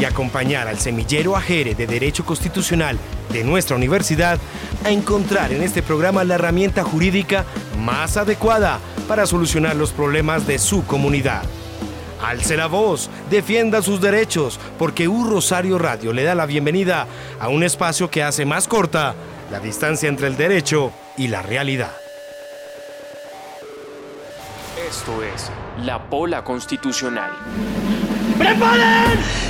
y acompañar al semillero Ajere de Derecho Constitucional de nuestra universidad a encontrar en este programa la herramienta jurídica más adecuada para solucionar los problemas de su comunidad. Alce la voz, defienda sus derechos, porque U Rosario Radio le da la bienvenida a un espacio que hace más corta la distancia entre el derecho y la realidad. Esto es La Pola Constitucional. ¡Preparen!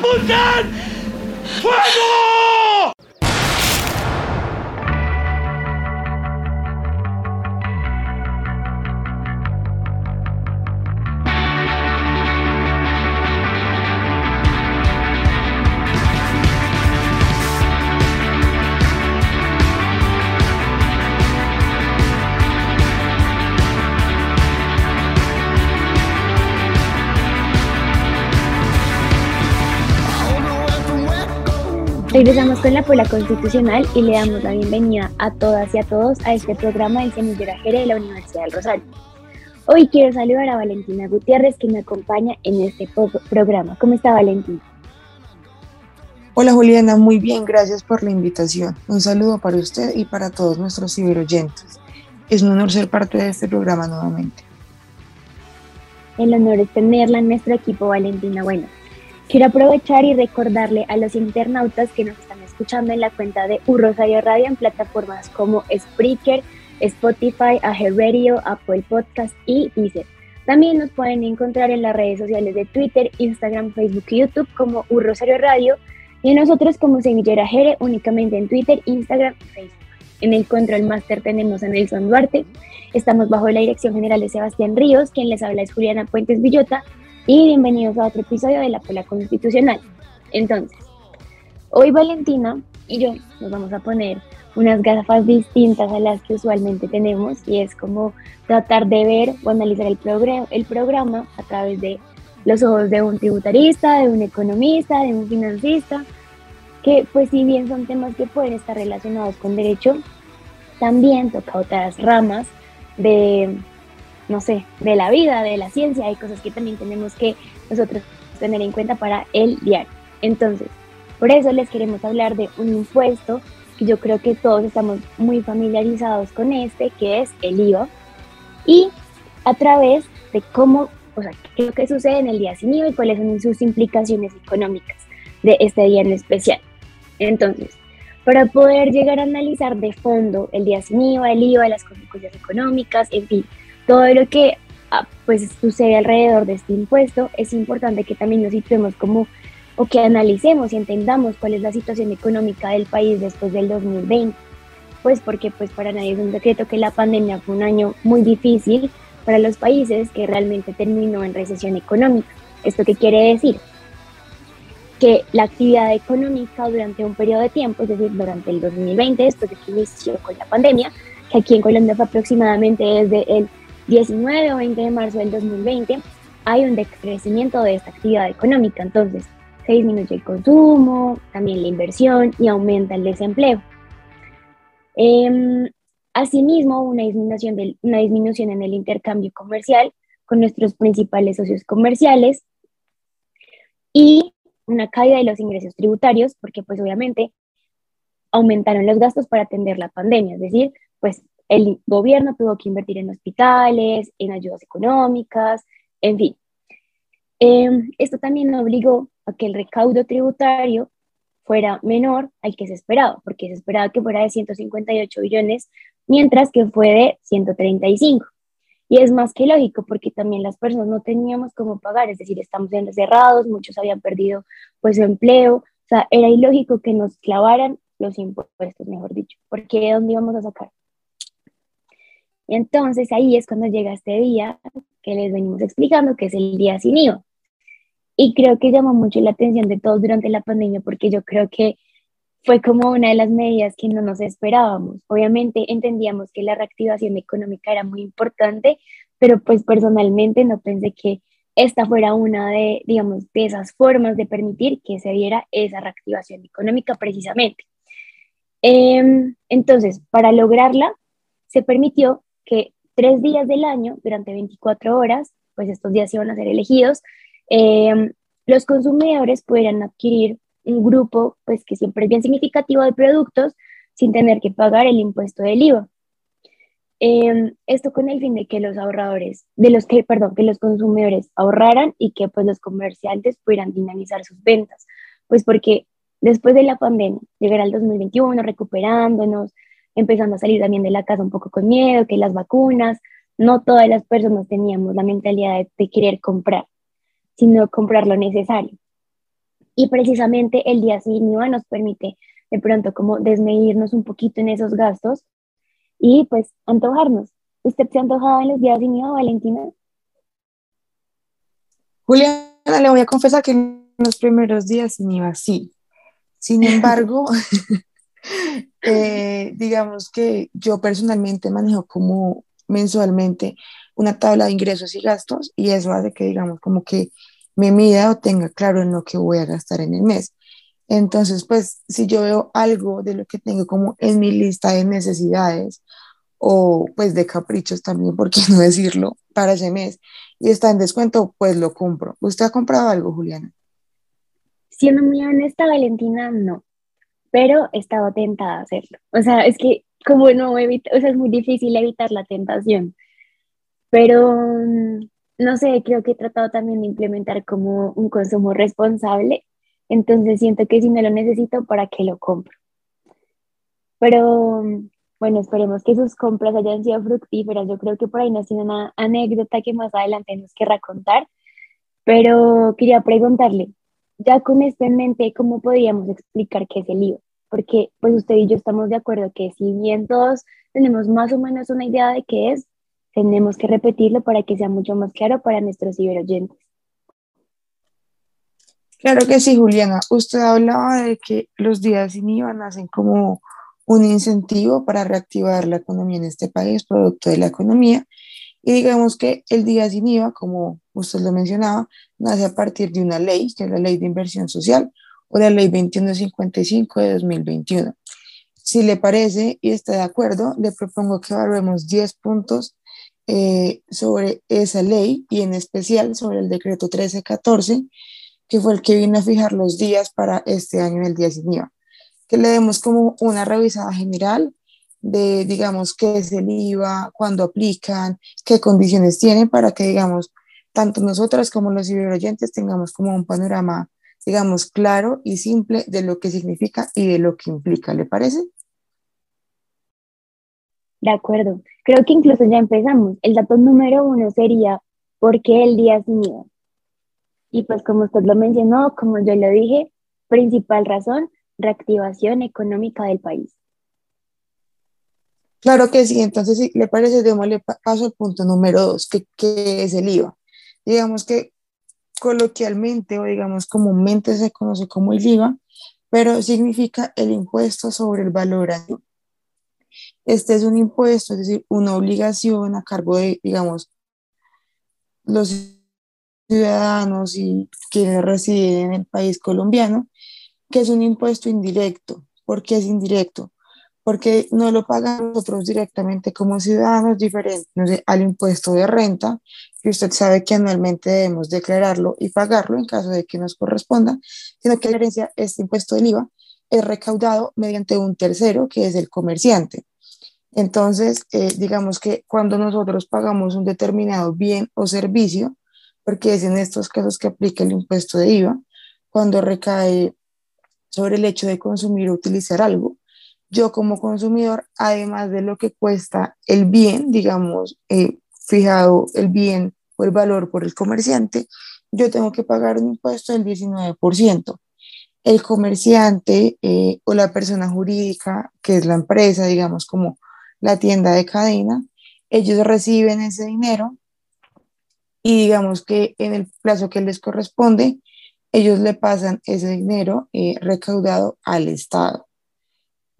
不战，退步 Regresamos con la Pola Constitucional y le damos la bienvenida a todas y a todos a este programa del Semillero Jere de la Universidad del Rosario. Hoy quiero saludar a Valentina Gutiérrez que me acompaña en este programa. ¿Cómo está Valentina? Hola Juliana, muy bien, gracias por la invitación. Un saludo para usted y para todos nuestros ciberoyentes. Es un honor ser parte de este programa nuevamente. El honor es tenerla en nuestro equipo, Valentina. Bueno, Quiero aprovechar y recordarle a los internautas que nos están escuchando en la cuenta de U Rosario Radio en plataformas como Spreaker, Spotify, Aher Radio, Apple Podcast y Deezer. También nos pueden encontrar en las redes sociales de Twitter, Instagram, Facebook y YouTube como U Rosario Radio y nosotros como Semillera Jere únicamente en Twitter, Instagram y Facebook. En el Control Master tenemos a Nelson Duarte. Estamos bajo la dirección general de Sebastián Ríos, quien les habla es Juliana Puentes Villota y bienvenidos a otro episodio de la Pola Constitucional. Entonces, hoy Valentina y yo nos vamos a poner unas gafas distintas a las que usualmente tenemos y es como tratar de ver o analizar el, el programa a través de los ojos de un tributarista, de un economista, de un financista, que pues si bien son temas que pueden estar relacionados con derecho, también toca otras ramas de no sé, de la vida, de la ciencia, hay cosas que también tenemos que nosotros tener en cuenta para el diario. Entonces, por eso les queremos hablar de un impuesto que yo creo que todos estamos muy familiarizados con este, que es el IVA, y a través de cómo, o sea, qué es lo que sucede en el día sin IVA y cuáles son sus implicaciones económicas de este día en especial. Entonces, para poder llegar a analizar de fondo el día sin IVA, el IVA, las consecuencias económicas, en fin, todo lo que ah, pues sucede alrededor de este impuesto, es importante que también nos situemos como o que analicemos y entendamos cuál es la situación económica del país después del 2020. Pues porque pues para nadie es un secreto que la pandemia fue un año muy difícil para los países que realmente terminó en recesión económica. ¿Esto qué quiere decir? Que la actividad económica durante un periodo de tiempo, es decir, durante el 2020, después de que inició con la pandemia, que aquí en Colombia fue aproximadamente desde el 19 o 20 de marzo del 2020 hay un decrecimiento de esta actividad económica, entonces se disminuye el consumo, también la inversión y aumenta el desempleo. Eh, asimismo, una disminución, una disminución en el intercambio comercial con nuestros principales socios comerciales y una caída de los ingresos tributarios, porque pues obviamente aumentaron los gastos para atender la pandemia, es decir, pues el gobierno tuvo que invertir en hospitales, en ayudas económicas, en fin. Em, esto también obligó a que el recaudo tributario fuera menor al que se esperaba, porque se esperaba que fuera de 158 billones, mientras que fue de 135. Y es más que lógico, porque también las personas no teníamos cómo pagar, es decir, estamos encerrados, muchos habían perdido pues su empleo, o sea, era ilógico que nos clavaran los impuestos, mejor dicho, porque ¿de dónde íbamos a sacar? Y entonces ahí es cuando llega este día que les venimos explicando, que es el día sin IVA. Y creo que llamó mucho la atención de todos durante la pandemia porque yo creo que fue como una de las medidas que no nos esperábamos. Obviamente entendíamos que la reactivación económica era muy importante, pero pues personalmente no pensé que esta fuera una de, digamos, de esas formas de permitir que se diera esa reactivación económica precisamente. Em, entonces, para lograrla, se permitió que tres días del año, durante 24 horas, pues estos días iban a ser elegidos, em, los consumidores pudieran adquirir un grupo, pues que siempre es bien significativo de productos, sin tener que pagar el impuesto del IVA. Em, esto con el fin de que los ahorradores, de los que, perdón, que los consumidores ahorraran y que pues los comerciantes pudieran dinamizar sus ventas, pues porque después de la pandemia, llegar al 2021 recuperándonos, empezando a salir también de la casa un poco con miedo, que las vacunas, no todas las personas teníamos la mentalidad de, querer comprar, sino comprar lo necesario. Y precisamente el día sin IVA nos permite de pronto como desmedirnos un poquito en esos gastos y pues antojarnos. ¿Usted se ha antojado en los días sin IVA, Valentina? Juliana, le voy a confesar que en los primeros días sin IVA sí. Sin embargo, Eh, digamos que yo personalmente manejo como mensualmente una tabla de ingresos y gastos y eso hace que, digamos, como que me mida o tenga claro en lo que voy a gastar en el mes. Entonces, pues, si yo veo algo de lo que tengo como en mi lista de necesidades o pues de caprichos también, por qué no decirlo, para ese mes y está en descuento, pues lo compro. ¿Usted ha comprado algo, Juliana? Siendo muy honesta, Valentina, no pero he estado tentada a hacerlo. O sea, es que como no evita, o sea, es muy difícil evitar la tentación. Pero, mm, no sé, creo que he tratado también de implementar como un consumo responsable. Entonces siento que si no lo necesito, ¿para qué lo compro? Pero, mm, bueno, esperemos que sus compras hayan sido fructíferas. Yo creo que por ahí nos tiene una anécdota que más adelante nos querrá contar. Pero quería preguntarle, ya con esto en mente, ¿cómo podríamos explicar qué es el IVA? Porque pues usted y yo estamos de acuerdo que si bien todos tenemos más o menos una idea de qué es, tenemos que repetirlo para que sea mucho más claro para nuestros ciberoyentes. Claro que sí, Juliana. Usted hablaba de que los días sin IVA nacen como un incentivo para reactivar la economía en este país, producto de la economía. Y digamos que el día sin IVA, como usted lo mencionaba, nace a partir de una ley, que es la Ley de Inversión Social o la Ley 2155 de 2021. Si le parece y está de acuerdo, le propongo que evaluemos 10 puntos eh, sobre esa ley y en especial sobre el decreto 1314, que fue el que vino a fijar los días para este año el día sin IVA. Que le demos como una revisada general de, digamos, qué es el IVA, cuándo aplican, qué condiciones tienen para que, digamos, tanto nosotras como los ciberoyentes tengamos como un panorama, digamos, claro y simple de lo que significa y de lo que implica, ¿le parece? De acuerdo. Creo que incluso ya empezamos. El dato número uno sería, ¿por qué el día sin IVA? Y pues como usted lo mencionó, como yo lo dije, principal razón, reactivación económica del país. Claro que sí, entonces si le parece, démosle paso al punto número dos, que, que es el IVA digamos que coloquialmente o digamos comúnmente se conoce como el IVA, pero significa el impuesto sobre el valor añadido. Este es un impuesto, es decir, una obligación a cargo de, digamos, los ciudadanos y quienes residen en el país colombiano, que es un impuesto indirecto. ¿Por qué es indirecto? Porque no lo pagamos nosotros directamente como ciudadanos diferentes al impuesto de renta, que usted sabe que anualmente debemos declararlo y pagarlo en caso de que nos corresponda, sino que la herencia, este impuesto del IVA, es recaudado mediante un tercero, que es el comerciante. Entonces, eh, digamos que cuando nosotros pagamos un determinado bien o servicio, porque es en estos casos que aplica el impuesto de IVA, cuando recae sobre el hecho de consumir o utilizar algo, yo como consumidor, además de lo que cuesta el bien, digamos, eh, fijado el bien o el valor por el comerciante, yo tengo que pagar un impuesto del 19%. El comerciante eh, o la persona jurídica, que es la empresa, digamos, como la tienda de cadena, ellos reciben ese dinero y digamos que en el plazo que les corresponde, ellos le pasan ese dinero eh, recaudado al Estado.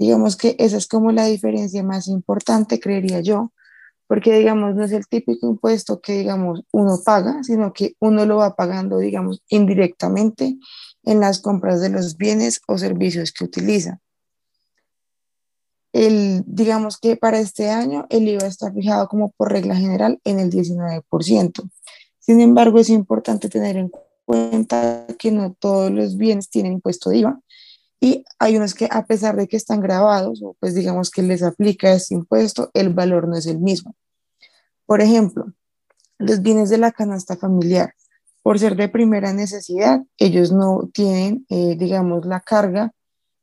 Digamos que esa es como la diferencia más importante, creería yo, porque digamos no es el típico impuesto que digamos uno paga, sino que uno lo va pagando digamos indirectamente en las compras de los bienes o servicios que utiliza. El, digamos que para este año el IVA está fijado como por regla general en el 19%. Sin embargo, es importante tener en cuenta que no todos los bienes tienen impuesto de IVA y hay unos que a pesar de que están grabados o pues digamos que les aplica este impuesto, el valor no es el mismo. Por ejemplo, los bienes de la canasta familiar, por ser de primera necesidad, ellos no tienen, eh, digamos, la carga,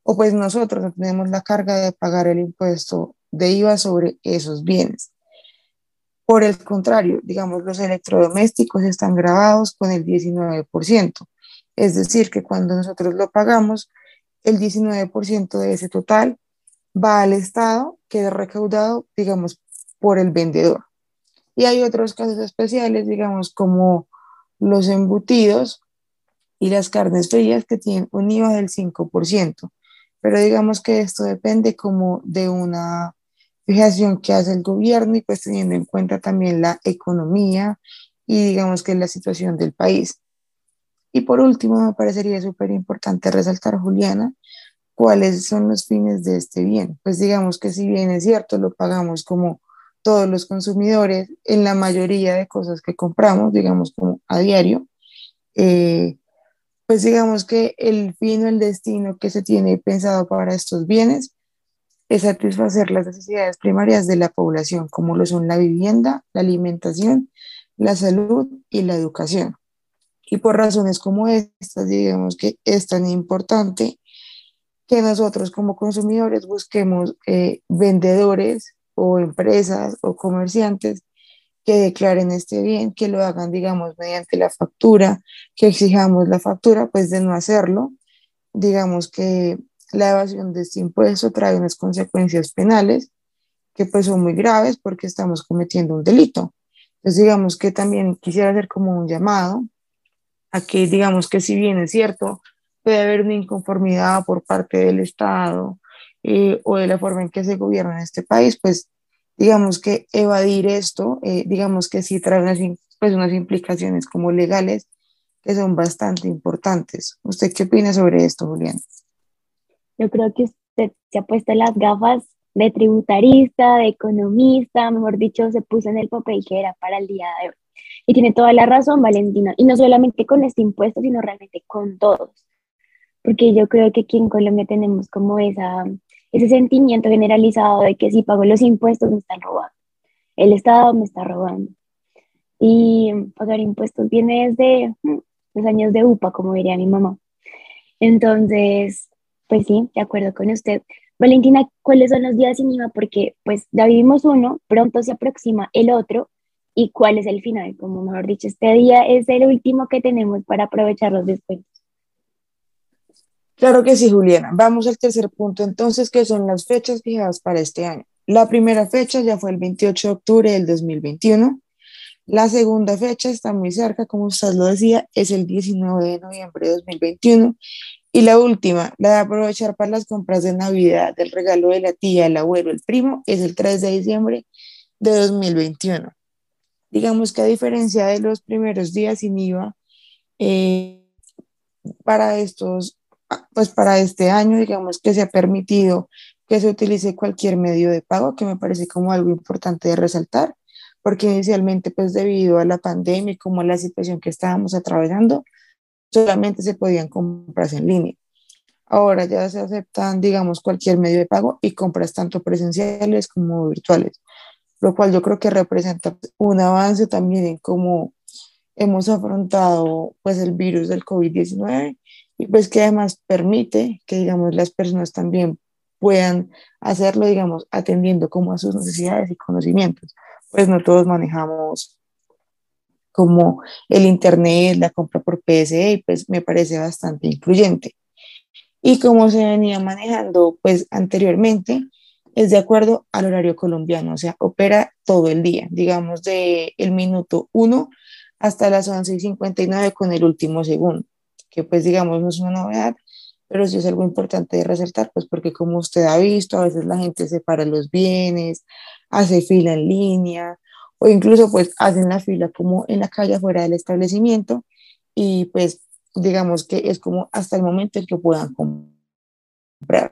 o pues nosotros no tenemos la carga de pagar el impuesto de IVA sobre esos bienes. Por el contrario, digamos, los electrodomésticos están grabados con el 19%. Es decir, que cuando nosotros lo pagamos, el 19% de ese total va al Estado, queda recaudado, digamos, por el vendedor. Y hay otros casos especiales, digamos, como los embutidos y las carnes frías que tienen un IVA del 5%. Pero digamos que esto depende como de una fijación que hace el gobierno y pues teniendo en cuenta también la economía y digamos que la situación del país. Y por último, me parecería súper importante resaltar, Juliana, cuáles son los fines de este bien. Pues digamos que si bien es cierto, lo pagamos como todos los consumidores en la mayoría de cosas que compramos, digamos como a diario, eh, pues digamos que el fin o el destino que se tiene pensado para estos bienes es satisfacer las necesidades primarias de la población, como lo son la vivienda, la alimentación, la salud y la educación. Y por razones como estas, digamos que es tan importante que nosotros como consumidores busquemos eh, vendedores o empresas o comerciantes que declaren este bien, que lo hagan, digamos, mediante la factura, que exijamos la factura, pues de no hacerlo, digamos que la evasión de este impuesto trae unas consecuencias penales que pues son muy graves porque estamos cometiendo un delito. Entonces digamos que también quisiera hacer como un llamado a que digamos que si bien es cierto, puede haber una inconformidad por parte del Estado eh, o de la forma en que se gobierna en este país, pues digamos que evadir esto, eh, digamos que sí trae unas, pues unas implicaciones como legales que son bastante importantes. ¿Usted qué opina sobre esto, Julián? Yo creo que usted se ha puesto las gafas de tributarista, de economista, mejor dicho, se puso en el papel que era para el día de hoy. Y tiene toda la razón, Valentina, y no solamente con este impuesto, sino realmente con todos. Porque yo creo que aquí en Colombia tenemos como esa, ese sentimiento generalizado de que si pago los impuestos me están robando, el Estado me está robando. Y pagar impuestos viene desde mm, los años de UPA, como diría mi mamá. Entonces, pues sí, de acuerdo con usted. Valentina, ¿cuáles son los días sin IVA? Porque pues ya vivimos uno, pronto se aproxima el otro, ¿y cuál es el final? Como mejor dicho, este día es el último que tenemos para aprovechar los descuentos. Claro que sí, Juliana. Vamos al tercer punto entonces, que son las fechas fijadas para este año. La primera fecha ya fue el 28 de octubre del 2021. La segunda fecha está muy cerca, como usted lo decía, es el 19 de noviembre de 2021 y la última, la de aprovechar para las compras de Navidad, del regalo de la tía, el abuelo, el primo, es el 3 de diciembre de 2021. Digamos que a diferencia de los primeros días sin IVA, eh, para estos, pues para este año, digamos que se ha permitido que se utilice cualquier medio de pago, que me parece como algo importante de resaltar, porque inicialmente, pues debido a la pandemia y como a la situación que estábamos atravesando, solamente se podían compras en línea. Ahora ya se aceptan, digamos, cualquier medio de pago y compras tanto presenciales como virtuales, lo cual yo creo que representa un avance también en cómo hemos afrontado pues el virus del COVID-19 y pues que además permite que digamos las personas también puedan hacerlo digamos atendiendo como a sus necesidades y conocimientos. Pues no todos manejamos como el internet la compra por PSE y pues me parece bastante incluyente. Y como se venía manejando pues anteriormente es de acuerdo al horario colombiano o sea opera todo el día digamos de el minuto 1 hasta las 11 y 59 con el último segundo, que pues digamos no es una novedad, pero sí es algo importante de resaltar, pues porque como usted ha visto, a veces la gente separa los bienes, hace fila en línea, o incluso pues hacen la fila como en la calle afuera del establecimiento, y pues digamos que es como hasta el momento en que puedan comprar.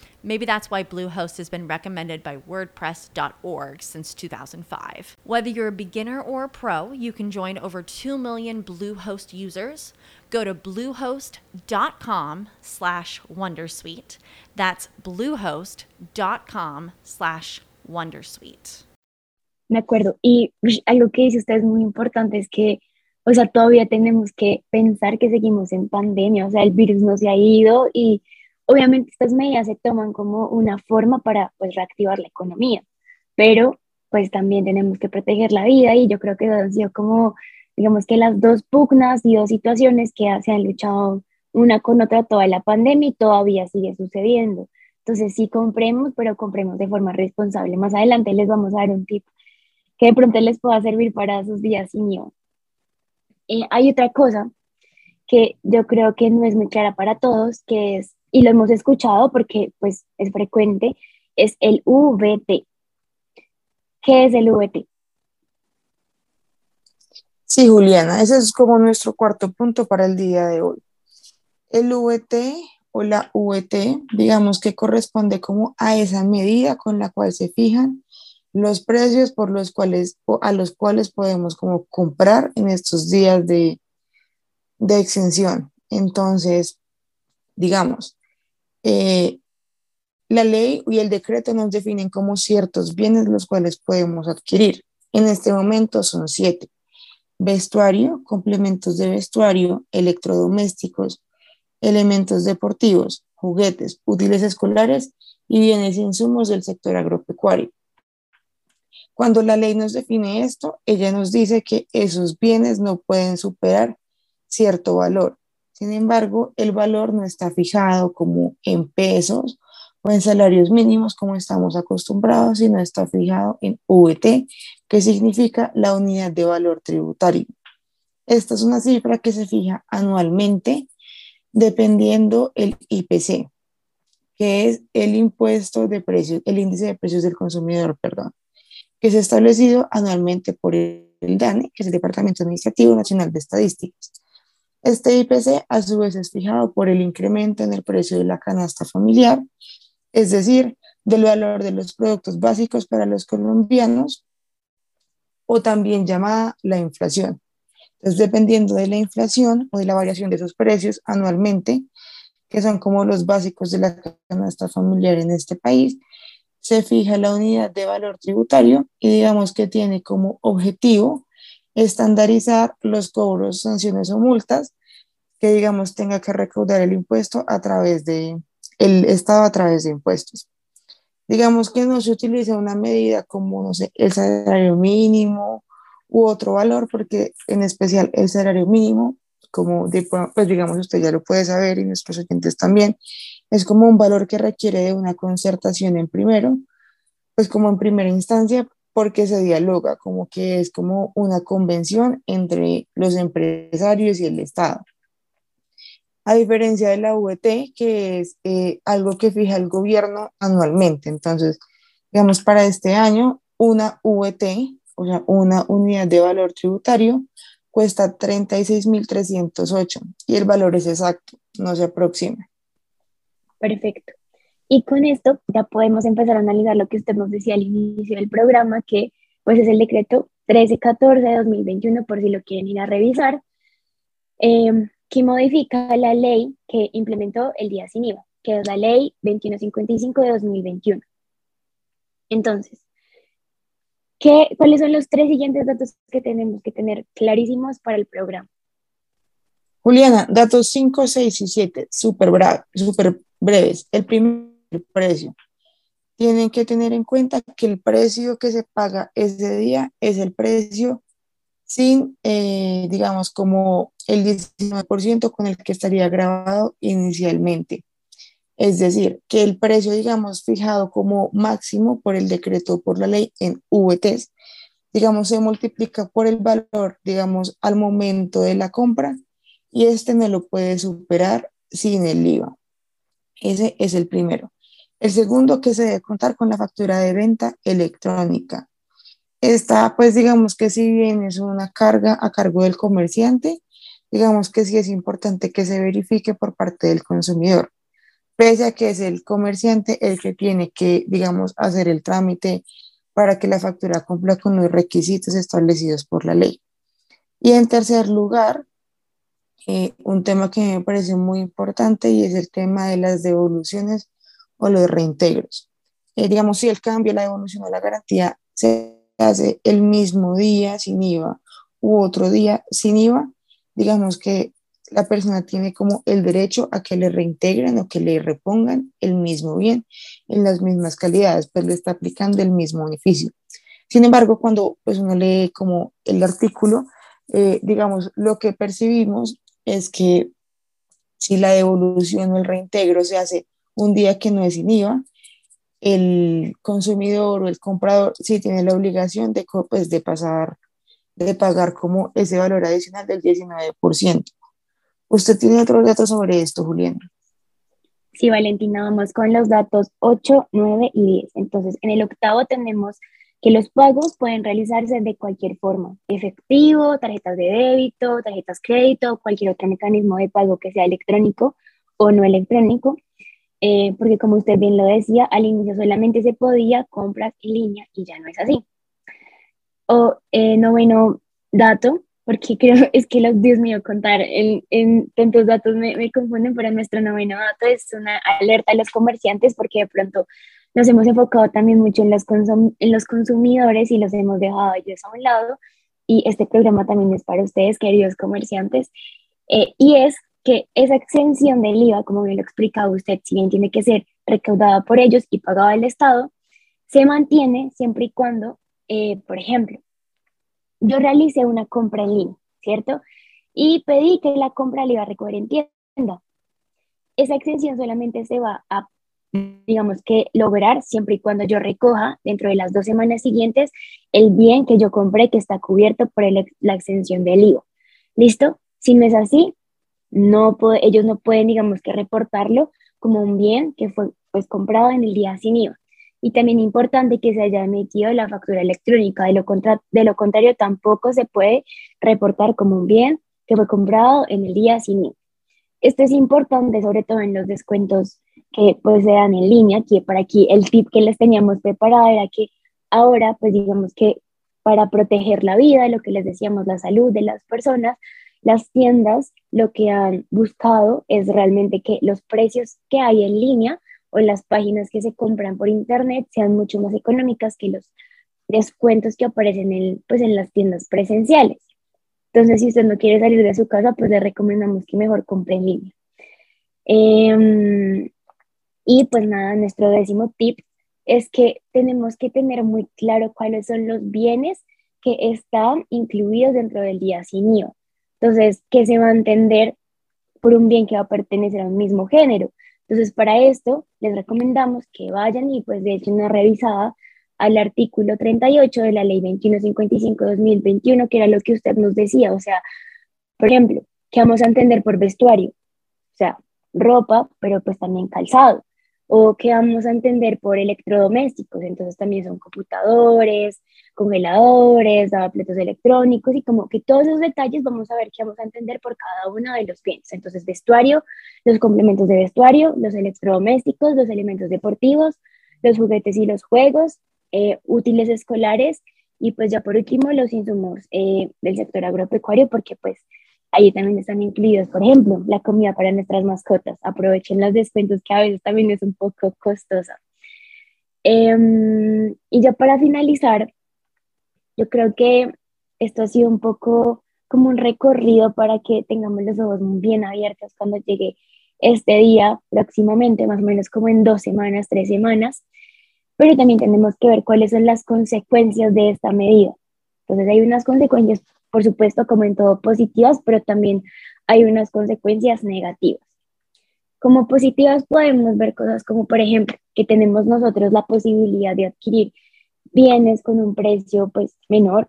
Maybe that's why Bluehost has been recommended by WordPress.org since 2005. Whether you're a beginner or a pro, you can join over 2 million Bluehost users. Go to bluehost.com slash Wondersuite. That's bluehost.com slash Wondersuite. De acuerdo. Y algo que dice usted es muy importante es que o sea, todavía tenemos que pensar que seguimos en pandemia, o sea, el virus no se ha ido y obviamente estas medidas se toman como una forma para pues reactivar la economía, pero pues también tenemos que proteger la vida y yo creo que han sido como, digamos que las dos pugnas y dos situaciones que se han luchado una con otra toda la pandemia y todavía sigue sucediendo. Entonces sí compremos, pero compremos de forma responsable. Más adelante les vamos a dar un tip que de pronto les pueda servir para sus días sin IVA. Eh, hay otra cosa que yo creo que no es muy clara para todos, que es, y lo hemos escuchado porque pues es frecuente, es el VT. ¿Qué es el VT? Sí, Juliana, ese es como nuestro cuarto punto para el día de hoy. El VT o la VT, digamos que corresponde como a esa medida con la cual se fijan los precios por los cuales, a los cuales podemos como comprar en estos días de, de exención. Entonces, digamos, eh, la ley y el decreto nos definen como ciertos bienes los cuales podemos adquirir. En este momento son siete. Vestuario, complementos de vestuario, electrodomésticos, elementos deportivos, juguetes, útiles escolares y bienes e insumos del sector agropecuario. Cuando la ley nos define esto, ella nos dice que esos bienes no pueden superar cierto valor. Sin embargo, el valor no está fijado como en pesos o en salarios mínimos como estamos acostumbrados, sino está fijado en VT, que significa la unidad de valor tributario. Esta es una cifra que se fija anualmente dependiendo el IPC, que es el impuesto de precios, el índice de precios del consumidor, perdón que es establecido anualmente por el DANE, que es el Departamento Administrativo Nacional de Estadísticas. Este IPC a su vez es fijado por el incremento en el precio de la canasta familiar, es decir, del valor de los productos básicos para los colombianos, o también llamada la inflación. Entonces, dependiendo de la inflación o de la variación de esos precios anualmente, que son como los básicos de la canasta familiar en este país, se fija la unidad de valor tributario y digamos que tiene como objetivo estandarizar los cobros, sanciones o multas que, digamos, tenga que recaudar el impuesto a través de, el Estado a través de impuestos. Digamos que no se utiliza una medida como, no sé, el salario mínimo u otro valor, porque en especial el salario mínimo, como pues digamos usted ya lo puede saber y nuestros oyentes también, es como un valor que requiere de una concertación en primero, pues como en primera instancia, porque se dialoga, como que es como una convención entre los empresarios y el Estado. A diferencia de la VT, que es eh, algo que fija el gobierno anualmente. Entonces, digamos, para este año, una VT, o sea, una unidad de valor tributario, cuesta 36.308 y el valor es exacto, no se aproxima. Perfecto. Y con esto ya podemos empezar a analizar lo que usted nos decía al inicio del programa, que pues es el decreto 1314 de 2021, por si lo quieren ir a revisar, em, que modifica la ley que implementó el día sin IVA, que es la ley 2155 de 2021. Entonces, ¿qué, ¿cuáles son los tres siguientes datos que tenemos que tener clarísimos para el programa? Juliana, datos 5, 6 y 7, súper breves. El primer precio. Tienen que tener en cuenta que el precio que se paga ese día es el precio sin, eh, digamos, como el 19% con el que estaría grabado inicialmente. Es decir, que el precio, digamos, fijado como máximo por el decreto por la ley en VTs, digamos, se multiplica por el valor, digamos, al momento de la compra y este no lo puede superar sin el IVA. Ese es el primero. El segundo, que se debe contar con la factura de venta electrónica. Esta, pues digamos que si bien es una carga a cargo del comerciante, digamos que sí es importante que se verifique por parte del consumidor, pese a que es el comerciante el que tiene que, digamos, hacer el trámite para que la factura cumpla con los requisitos establecidos por la ley. Y en tercer lugar, eh, un tema que me parece muy importante y es el tema de las devoluciones o los reintegros. Eh, digamos, si el cambio, la devolución o la garantía se hace el mismo día sin IVA u otro día sin IVA, digamos que la persona tiene como el derecho a que le reintegren o que le repongan el mismo bien en las mismas calidades, pues le está aplicando el mismo beneficio. Sin embargo, cuando pues uno lee como el artículo, eh, digamos, lo que percibimos es que si la devolución o el reintegro se hace un día que no es sin IVA, el consumidor o el comprador sí tiene la obligación de, pues, de pasar, de pagar como ese valor adicional del 19%. ¿Usted tiene otros datos sobre esto, Juliana? Sí, Valentina, vamos con los datos 8, 9 y 10. Entonces, en el octavo tenemos que los pagos pueden realizarse de cualquier forma, efectivo, tarjetas de débito, tarjetas crédito, cualquier otro mecanismo de pago que sea electrónico o no electrónico. Eh, porque como usted bien lo decía, al inicio solamente se podía comprar en línea y ya no es así. O eh, noveno dato, porque creo es que los, Dios mío, contar en, en tantos datos me, me, confunden, pero nuestro noveno dato es una alerta a los comerciantes porque de pronto nos hemos enfocado también mucho en los, en los consumidores y los hemos dejado ellos a un lado. Y este programa también es para ustedes, queridos comerciantes. Eh, y es que esa exención del IVA, como bien lo explicaba usted, si bien tiene que ser recaudada por ellos y pagada al Estado, se mantiene siempre y cuando, eh, por ejemplo, yo realicé una compra en línea, ¿cierto? Y pedí que la compra la iba a recoger en tienda. Esa exención solamente se va a, digamos que, lograr siempre y cuando yo recoja dentro de las dos semanas siguientes el bien que yo compré que está cubierto por la exención del IVA. ¿Listo? Si no es así, no ellos no pueden, digamos que reportarlo como un bien que fue pues comprado en el día sin IVA. Y también importante que se haya emitido la factura electrónica, de lo, de lo contrario tampoco se puede reportar como un bien que fue comprado en el día sin IVA. Esto es importante sobre todo en los descuentos que pues se dan en línea, que para aquí el tip que les teníamos preparado era que ahora pues digamos que para proteger la vida, lo que les decíamos, la salud de las personas, las tiendas lo que han buscado es realmente que los precios que hay en línea o las páginas que se compran por internet sean mucho más económicas que los descuentos que aparecen en, pues, en las tiendas presenciales. Entonces, si usted no quiere salir de su casa, pues le recomendamos que mejor compre en línea. Em, y pues nada, nuestro décimo tip es que tenemos que tener muy claro cuáles son los bienes que están incluidos dentro del día sin IVA. Entonces, ¿qué se va a entender por un bien que va a pertenecer a un mismo género? Entonces, para esto, les recomendamos que vayan y pues de hecho una revisada al artículo 38 de la ley 2155-2021, que era lo que usted nos decía. O sea, por ejemplo, ¿qué vamos a entender por vestuario? O sea, ropa, pero pues también calzado o qué vamos a entender por electrodomésticos, entonces también son computadores, congeladores, lavaplatos electrónicos y como que todos esos detalles vamos a ver qué vamos a entender por cada uno de los bienes. Entonces, vestuario, los complementos de vestuario, los electrodomésticos, los elementos deportivos, los juguetes y los juegos, eh, útiles escolares y pues ya por último los insumos eh, del sector agropecuario porque pues Ahí también están incluidos, por ejemplo, la comida para nuestras mascotas. Aprovechen los descuentos que a veces también es un poco costosa. Em, y ya para finalizar, yo creo que esto ha sido un poco como un recorrido para que tengamos los ojos bien abiertos cuando llegue este día próximamente, más o menos como en dos semanas, tres semanas, pero también tenemos que ver cuáles son las consecuencias de esta medida. Entonces hay unas consecuencias por supuesto, como en todo, positivas, pero también hay unas consecuencias negativas. Como positivas podemos ver cosas como, por ejemplo, que tenemos nosotros la posibilidad de adquirir bienes con un precio pues menor,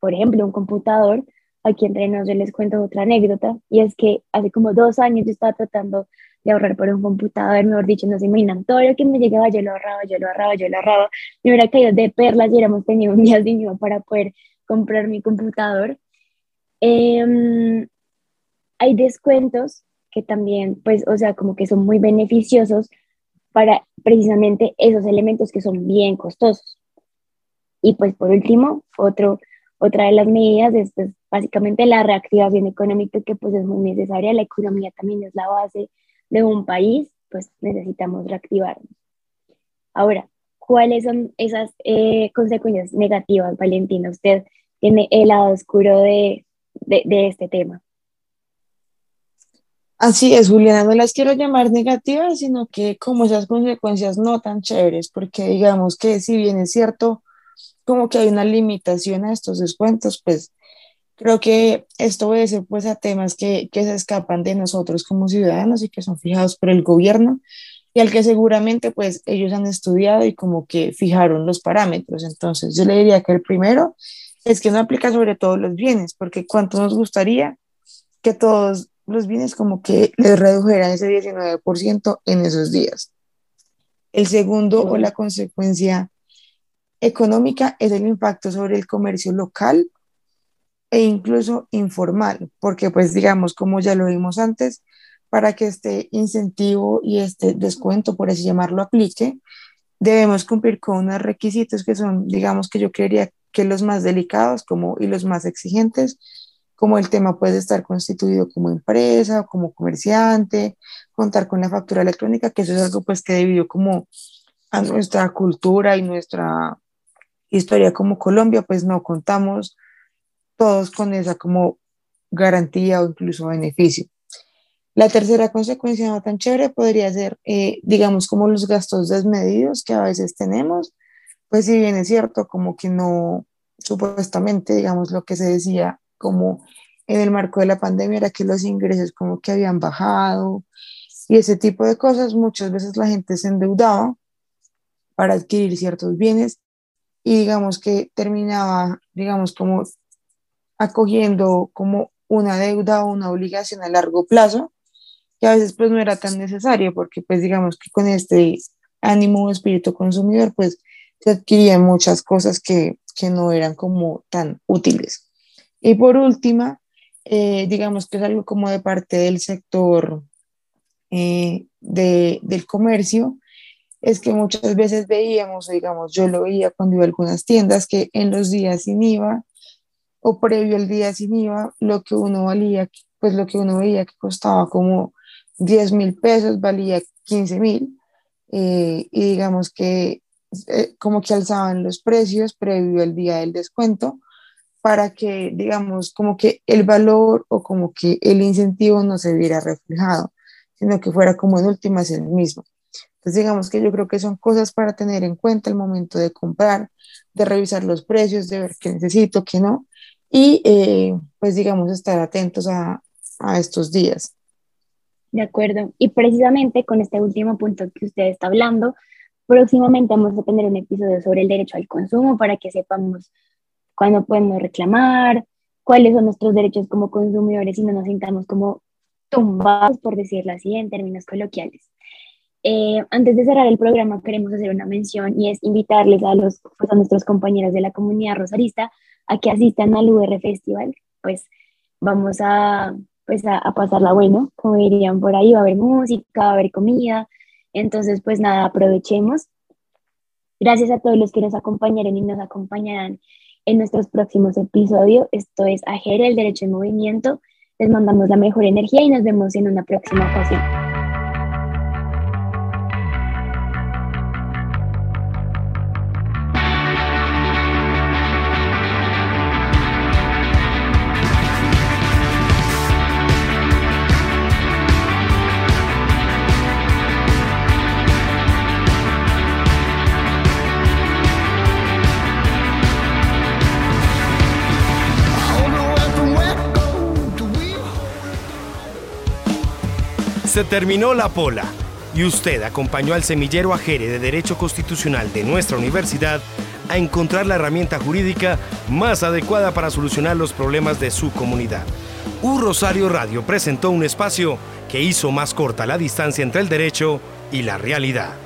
por ejemplo, un computador. Aquí entre nosotros yo les cuento otra anécdota y es que hace como dos años yo estaba tratando de ahorrar por un computador, mejor dicho, no se imaginan, todo lo que me llegaba yo lo ahorraba, yo lo ahorraba, yo lo ahorraba, me hubiera caído de perlas y hubiéramos tenido un día de para poder comprar mi computador. Em, hay descuentos que también, pues, o sea, como que son muy beneficiosos para precisamente esos elementos que son bien costosos. Y pues por último, otro, otra de las medidas es pues, básicamente la reactivación económica que pues es muy necesaria. La economía también es la base de un país, pues necesitamos reactivarnos. Ahora, ¿cuáles son esas eh, consecuencias negativas, Valentina? Usted tiene el lado oscuro de, de, este tema. Así es, Juliana, no las quiero llamar negativas, sino que como esas consecuencias no tan chéveres, porque digamos que si bien es cierto, como que hay una limitación a estos descuentos, pues creo que esto obedece pues a temas que, que se escapan de nosotros como ciudadanos y que son fijados por el gobierno y al que seguramente pues ellos han estudiado y como que fijaron los parámetros. Entonces yo le diría que el primero es que no aplica sobre todos los bienes, porque cuánto nos gustaría que todos los bienes como que les redujeran ese 19% en esos días. El segundo o la consecuencia económica es el impacto sobre el comercio local e incluso informal, porque pues digamos, como ya lo vimos antes, para que este incentivo y este descuento, por así llamarlo, aplique, debemos cumplir con unos requisitos que son, digamos que yo creería que los más delicados como, y los más exigentes, como el tema puede estar constituido como empresa o como comerciante, contar con la factura electrónica, que eso es algo pues que debido como a nuestra cultura y nuestra historia como Colombia, pues no contamos todos con esa como garantía o incluso beneficio. La tercera consecuencia no tan chévere podría ser, eh, digamos, como los gastos desmedidos que a veces tenemos, pues si bien es cierto, como que no, supuestamente, digamos, lo que se decía como en el marco de la pandemia era que los ingresos como que habían bajado y ese tipo de cosas, muchas veces la gente se endeudaba para adquirir ciertos bienes y digamos que terminaba, digamos, como acogiendo como una deuda o una obligación a largo plazo, que a veces pues no era tan necesario porque pues digamos que con este ánimo o espíritu consumidor pues se adquirían muchas cosas que, que no eran como tan útiles. Y por última, eh, digamos que es algo como de parte del sector eh, de, del comercio, es que muchas veces veíamos, digamos, yo lo veía cuando iba a algunas tiendas, que en los días sin IVA o previo al día sin IVA, lo que uno valía, pues lo que uno veía que costaba como 10 mil pesos, valía 15 mil. Eh, y digamos que eh, como que alzaban los precios previo al día del descuento para que, digamos, como que el valor o como que el incentivo no se viera reflejado, sino que fuera como en últimas el mismo. Entonces, digamos que yo creo que son cosas para tener en cuenta el momento de comprar, de revisar los precios, de ver qué necesito, qué no, y eh, pues, digamos, estar atentos a, a estos días. De acuerdo. Y precisamente con este último punto que usted está hablando, próximamente vamos a tener un episodio sobre el derecho al consumo para que sepamos cuándo podemos reclamar, cuáles son nuestros derechos como consumidores y no nos sintamos como tumbados, por decirlo así, en términos coloquiales. Eh, antes de cerrar el programa, queremos hacer una mención y es invitarles a, los, pues, a nuestros compañeros de la comunidad rosarista a que asistan al UR Festival. Pues vamos a, pues a, a pasarla bueno, como dirían por ahí, va a haber música, va a haber comida. Entonces, pues nada, aprovechemos. Gracias a todos los que nos acompañaron y nos acompañarán en nuestros próximos episodios. Esto es Ajere, el Derecho en Movimiento. Les mandamos la mejor energía y nos vemos en una próxima ocasión. Se terminó la pola y usted acompañó al semillero Ajere de Derecho Constitucional de nuestra universidad a encontrar la herramienta jurídica más adecuada para solucionar los problemas de su comunidad. U Rosario Radio presentó un espacio que hizo más corta la distancia entre el derecho y la realidad.